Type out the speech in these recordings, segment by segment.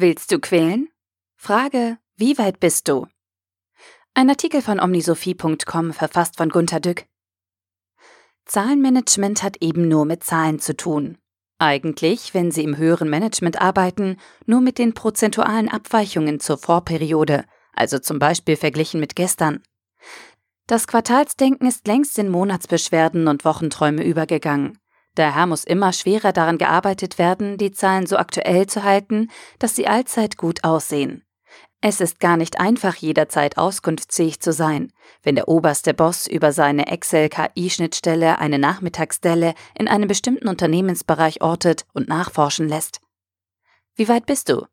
Willst du quälen? Frage, wie weit bist du? Ein Artikel von omnisophie.com verfasst von Gunter Dück. Zahlenmanagement hat eben nur mit Zahlen zu tun. Eigentlich, wenn Sie im höheren Management arbeiten, nur mit den prozentualen Abweichungen zur Vorperiode, also zum Beispiel verglichen mit gestern. Das Quartalsdenken ist längst in Monatsbeschwerden und Wochenträume übergegangen. Daher muss immer schwerer daran gearbeitet werden, die Zahlen so aktuell zu halten, dass sie allzeit gut aussehen. Es ist gar nicht einfach, jederzeit auskunftsfähig zu sein, wenn der oberste Boss über seine Excel-KI-Schnittstelle eine Nachmittagsdelle in einem bestimmten Unternehmensbereich ortet und nachforschen lässt. Wie weit bist du?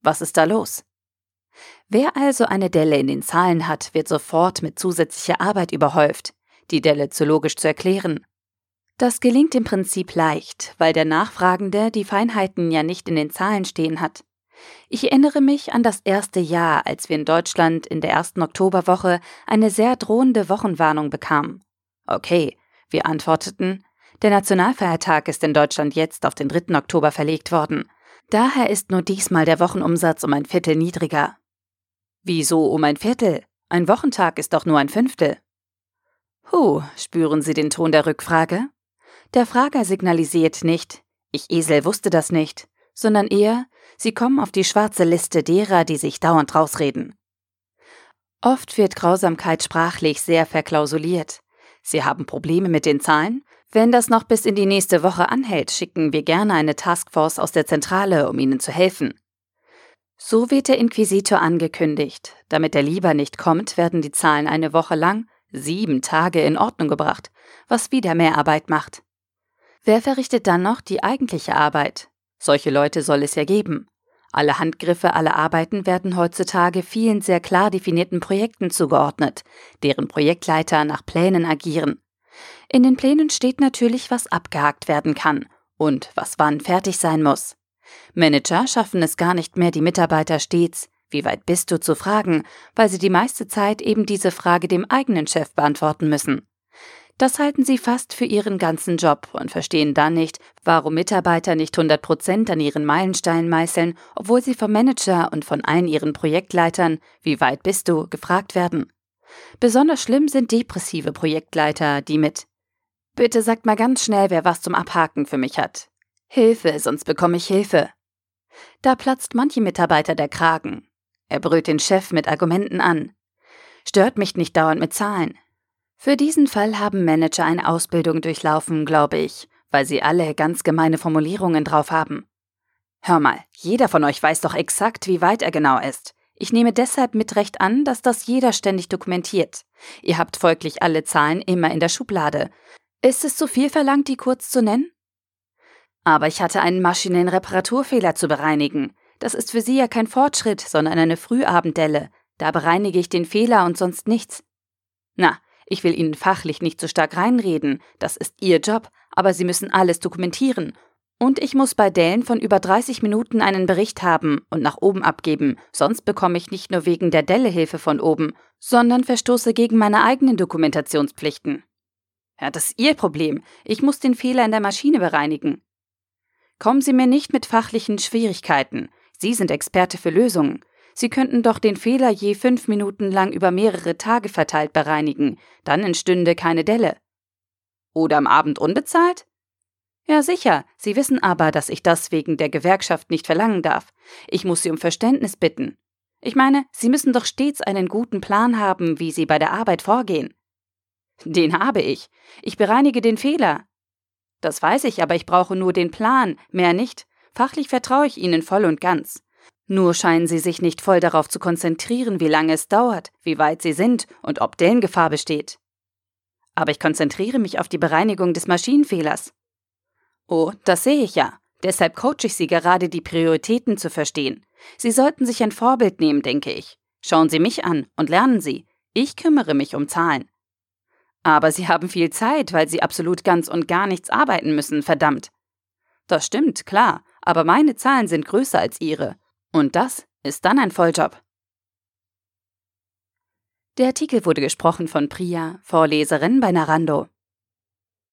Was ist da los? Wer also eine Delle in den Zahlen hat, wird sofort mit zusätzlicher Arbeit überhäuft, die Delle zu logisch zu erklären das gelingt im Prinzip leicht, weil der Nachfragende die Feinheiten ja nicht in den Zahlen stehen hat. Ich erinnere mich an das erste Jahr, als wir in Deutschland in der ersten Oktoberwoche eine sehr drohende Wochenwarnung bekamen. Okay, wir antworteten, der Nationalfeiertag ist in Deutschland jetzt auf den 3. Oktober verlegt worden. Daher ist nur diesmal der Wochenumsatz um ein Viertel niedriger. Wieso um ein Viertel? Ein Wochentag ist doch nur ein Fünftel. Huh, spüren Sie den Ton der Rückfrage? Der Frager signalisiert nicht, ich Esel wusste das nicht, sondern eher, sie kommen auf die schwarze Liste derer, die sich dauernd rausreden. Oft wird Grausamkeit sprachlich sehr verklausuliert. Sie haben Probleme mit den Zahlen? Wenn das noch bis in die nächste Woche anhält, schicken wir gerne eine Taskforce aus der Zentrale, um Ihnen zu helfen. So wird der Inquisitor angekündigt. Damit er lieber nicht kommt, werden die Zahlen eine Woche lang, sieben Tage in Ordnung gebracht, was wieder mehr Arbeit macht. Wer verrichtet dann noch die eigentliche Arbeit? Solche Leute soll es ja geben. Alle Handgriffe, alle Arbeiten werden heutzutage vielen sehr klar definierten Projekten zugeordnet, deren Projektleiter nach Plänen agieren. In den Plänen steht natürlich, was abgehakt werden kann und was wann fertig sein muss. Manager schaffen es gar nicht mehr, die Mitarbeiter stets, wie weit bist du zu fragen, weil sie die meiste Zeit eben diese Frage dem eigenen Chef beantworten müssen. Das halten sie fast für ihren ganzen Job und verstehen dann nicht, warum Mitarbeiter nicht 100 Prozent an ihren Meilensteinen meißeln, obwohl sie vom Manager und von allen ihren Projektleitern, wie weit bist du, gefragt werden. Besonders schlimm sind depressive Projektleiter, die mit Bitte sagt mal ganz schnell, wer was zum Abhaken für mich hat. Hilfe, sonst bekomme ich Hilfe. Da platzt manche Mitarbeiter der Kragen. Er brüllt den Chef mit Argumenten an. Stört mich nicht dauernd mit Zahlen. Für diesen Fall haben Manager eine Ausbildung durchlaufen, glaube ich, weil sie alle ganz gemeine Formulierungen drauf haben. Hör mal, jeder von euch weiß doch exakt, wie weit er genau ist. Ich nehme deshalb mit Recht an, dass das jeder ständig dokumentiert. Ihr habt folglich alle Zahlen immer in der Schublade. Ist es zu viel verlangt, die kurz zu nennen? Aber ich hatte einen maschinellen Reparaturfehler zu bereinigen. Das ist für Sie ja kein Fortschritt, sondern eine Frühabenddelle. Da bereinige ich den Fehler und sonst nichts. Na, ich will Ihnen fachlich nicht so stark reinreden, das ist Ihr Job, aber Sie müssen alles dokumentieren. Und ich muss bei Dellen von über 30 Minuten einen Bericht haben und nach oben abgeben, sonst bekomme ich nicht nur wegen der Delle Hilfe von oben, sondern verstoße gegen meine eigenen Dokumentationspflichten. Ja, das ist Ihr Problem. Ich muss den Fehler in der Maschine bereinigen. Kommen Sie mir nicht mit fachlichen Schwierigkeiten. Sie sind Experte für Lösungen. Sie könnten doch den Fehler je fünf Minuten lang über mehrere Tage verteilt bereinigen, dann entstünde keine Delle. Oder am Abend unbezahlt? Ja, sicher. Sie wissen aber, dass ich das wegen der Gewerkschaft nicht verlangen darf. Ich muss Sie um Verständnis bitten. Ich meine, Sie müssen doch stets einen guten Plan haben, wie Sie bei der Arbeit vorgehen. Den habe ich. Ich bereinige den Fehler. Das weiß ich, aber ich brauche nur den Plan, mehr nicht. Fachlich vertraue ich Ihnen voll und ganz. Nur scheinen sie sich nicht voll darauf zu konzentrieren, wie lange es dauert, wie weit sie sind und ob Dellengefahr besteht. Aber ich konzentriere mich auf die Bereinigung des Maschinenfehlers. Oh, das sehe ich ja. Deshalb coache ich Sie gerade, die Prioritäten zu verstehen. Sie sollten sich ein Vorbild nehmen, denke ich. Schauen Sie mich an und lernen Sie. Ich kümmere mich um Zahlen. Aber Sie haben viel Zeit, weil Sie absolut ganz und gar nichts arbeiten müssen, verdammt. Das stimmt, klar, aber meine Zahlen sind größer als Ihre. Und das ist dann ein Volljob. Der Artikel wurde gesprochen von Priya, Vorleserin bei Narando.